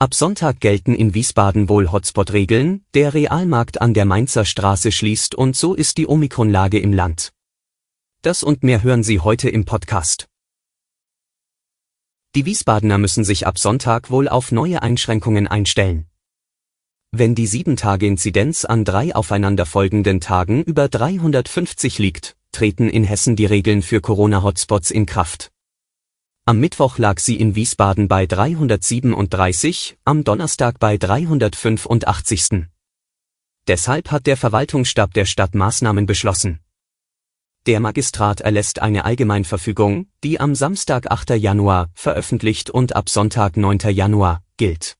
Ab Sonntag gelten in Wiesbaden wohl Hotspot-Regeln, der Realmarkt an der Mainzer Straße schließt und so ist die Omikron-Lage im Land. Das und mehr hören Sie heute im Podcast. Die Wiesbadener müssen sich ab Sonntag wohl auf neue Einschränkungen einstellen. Wenn die 7-Tage-Inzidenz an drei aufeinanderfolgenden Tagen über 350 liegt, treten in Hessen die Regeln für Corona-Hotspots in Kraft. Am Mittwoch lag sie in Wiesbaden bei 337, am Donnerstag bei 385. Deshalb hat der Verwaltungsstab der Stadt Maßnahmen beschlossen. Der Magistrat erlässt eine Allgemeinverfügung, die am Samstag 8. Januar veröffentlicht und ab Sonntag 9. Januar gilt.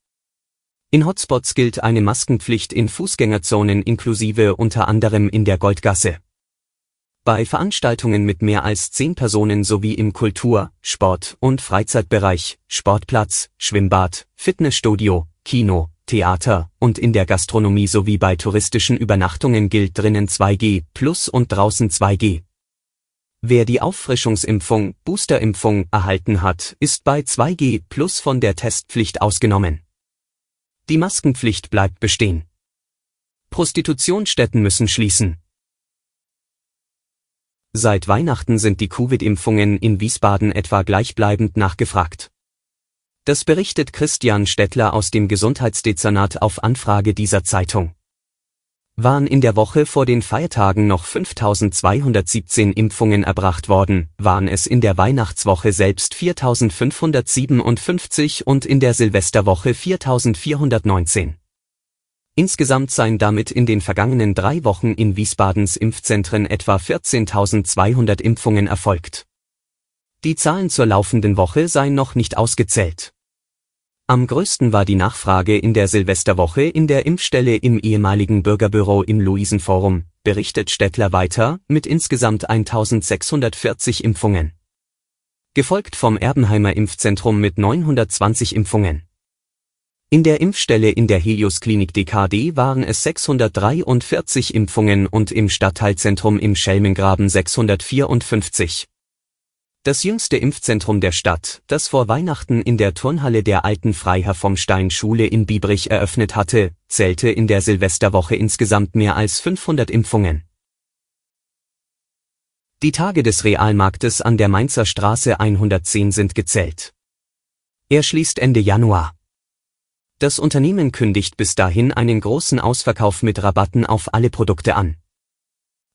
In Hotspots gilt eine Maskenpflicht in Fußgängerzonen inklusive unter anderem in der Goldgasse. Bei Veranstaltungen mit mehr als zehn Personen sowie im Kultur-, Sport- und Freizeitbereich, Sportplatz, Schwimmbad, Fitnessstudio, Kino, Theater und in der Gastronomie sowie bei touristischen Übernachtungen gilt drinnen 2G plus und draußen 2G. Wer die Auffrischungsimpfung, Boosterimpfung erhalten hat, ist bei 2G plus von der Testpflicht ausgenommen. Die Maskenpflicht bleibt bestehen. Prostitutionsstätten müssen schließen. Seit Weihnachten sind die Covid-Impfungen in Wiesbaden etwa gleichbleibend nachgefragt. Das berichtet Christian Stettler aus dem Gesundheitsdezernat auf Anfrage dieser Zeitung. Waren in der Woche vor den Feiertagen noch 5217 Impfungen erbracht worden, waren es in der Weihnachtswoche selbst 4557 und in der Silvesterwoche 4419. Insgesamt seien damit in den vergangenen drei Wochen in Wiesbadens Impfzentren etwa 14.200 Impfungen erfolgt. Die Zahlen zur laufenden Woche seien noch nicht ausgezählt. Am größten war die Nachfrage in der Silvesterwoche in der Impfstelle im ehemaligen Bürgerbüro im Luisenforum, berichtet Stettler weiter, mit insgesamt 1640 Impfungen. Gefolgt vom Erbenheimer Impfzentrum mit 920 Impfungen. In der Impfstelle in der Helios Klinik DKD waren es 643 Impfungen und im Stadtteilzentrum im Schelmengraben 654. Das jüngste Impfzentrum der Stadt, das vor Weihnachten in der Turnhalle der alten Freiherr vom Stein Schule in Biebrich eröffnet hatte, zählte in der Silvesterwoche insgesamt mehr als 500 Impfungen. Die Tage des Realmarktes an der Mainzer Straße 110 sind gezählt. Er schließt Ende Januar. Das Unternehmen kündigt bis dahin einen großen Ausverkauf mit Rabatten auf alle Produkte an.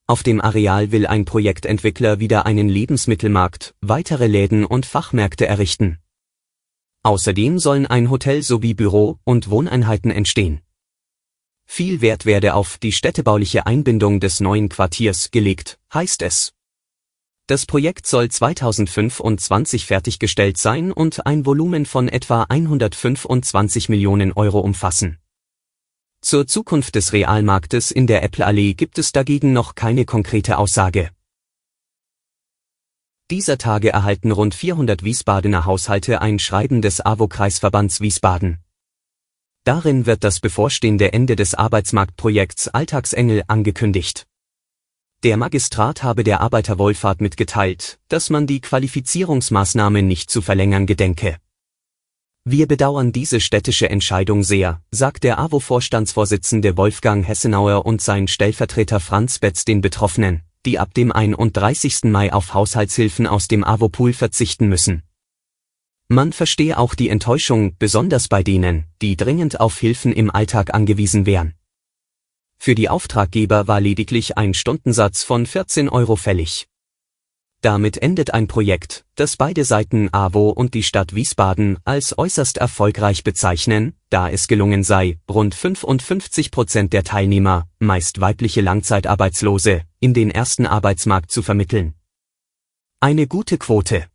Auf dem Areal will ein Projektentwickler wieder einen Lebensmittelmarkt, weitere Läden und Fachmärkte errichten. Außerdem sollen ein Hotel sowie Büro- und Wohneinheiten entstehen. Viel Wert werde auf die städtebauliche Einbindung des neuen Quartiers gelegt, heißt es. Das Projekt soll 2025 fertiggestellt sein und ein Volumen von etwa 125 Millionen Euro umfassen. Zur Zukunft des Realmarktes in der Apple-Allee gibt es dagegen noch keine konkrete Aussage. Dieser Tage erhalten rund 400 Wiesbadener Haushalte ein Schreiben des AWO-Kreisverbands Wiesbaden. Darin wird das bevorstehende Ende des Arbeitsmarktprojekts Alltagsengel angekündigt. Der Magistrat habe der Arbeiterwohlfahrt mitgeteilt, dass man die Qualifizierungsmaßnahme nicht zu verlängern gedenke. Wir bedauern diese städtische Entscheidung sehr, sagt der AWO-Vorstandsvorsitzende Wolfgang Hessenauer und sein Stellvertreter Franz Betz den Betroffenen, die ab dem 31. Mai auf Haushaltshilfen aus dem AWO-Pool verzichten müssen. Man verstehe auch die Enttäuschung, besonders bei denen, die dringend auf Hilfen im Alltag angewiesen wären. Für die Auftraggeber war lediglich ein Stundensatz von 14 Euro fällig. Damit endet ein Projekt, das beide Seiten AWO und die Stadt Wiesbaden als äußerst erfolgreich bezeichnen, da es gelungen sei, rund 55 Prozent der Teilnehmer, meist weibliche Langzeitarbeitslose, in den ersten Arbeitsmarkt zu vermitteln. Eine gute Quote.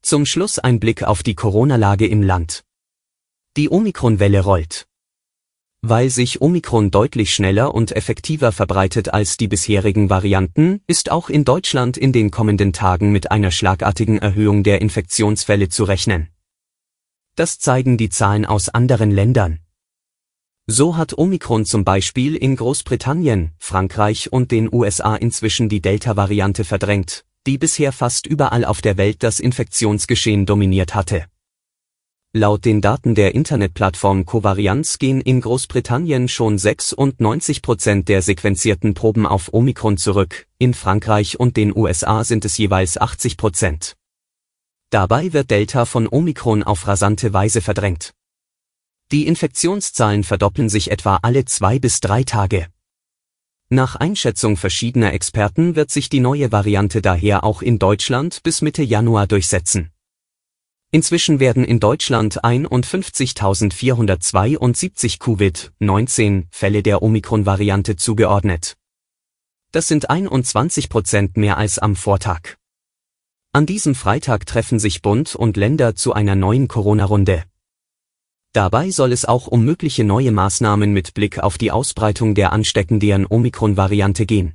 Zum Schluss ein Blick auf die Corona-Lage im Land. Die Omikron-Welle rollt. Weil sich Omikron deutlich schneller und effektiver verbreitet als die bisherigen Varianten, ist auch in Deutschland in den kommenden Tagen mit einer schlagartigen Erhöhung der Infektionsfälle zu rechnen. Das zeigen die Zahlen aus anderen Ländern. So hat Omikron zum Beispiel in Großbritannien, Frankreich und den USA inzwischen die Delta-Variante verdrängt, die bisher fast überall auf der Welt das Infektionsgeschehen dominiert hatte. Laut den Daten der Internetplattform Covarianz gehen in Großbritannien schon 96 Prozent der sequenzierten Proben auf Omikron zurück, in Frankreich und den USA sind es jeweils 80 Prozent. Dabei wird Delta von Omikron auf rasante Weise verdrängt. Die Infektionszahlen verdoppeln sich etwa alle zwei bis drei Tage. Nach Einschätzung verschiedener Experten wird sich die neue Variante daher auch in Deutschland bis Mitte Januar durchsetzen. Inzwischen werden in Deutschland 51.472 Covid-19 Fälle der Omikron-Variante zugeordnet. Das sind 21 Prozent mehr als am Vortag. An diesem Freitag treffen sich Bund und Länder zu einer neuen Corona-Runde. Dabei soll es auch um mögliche neue Maßnahmen mit Blick auf die Ausbreitung der ansteckenden Omikron-Variante gehen.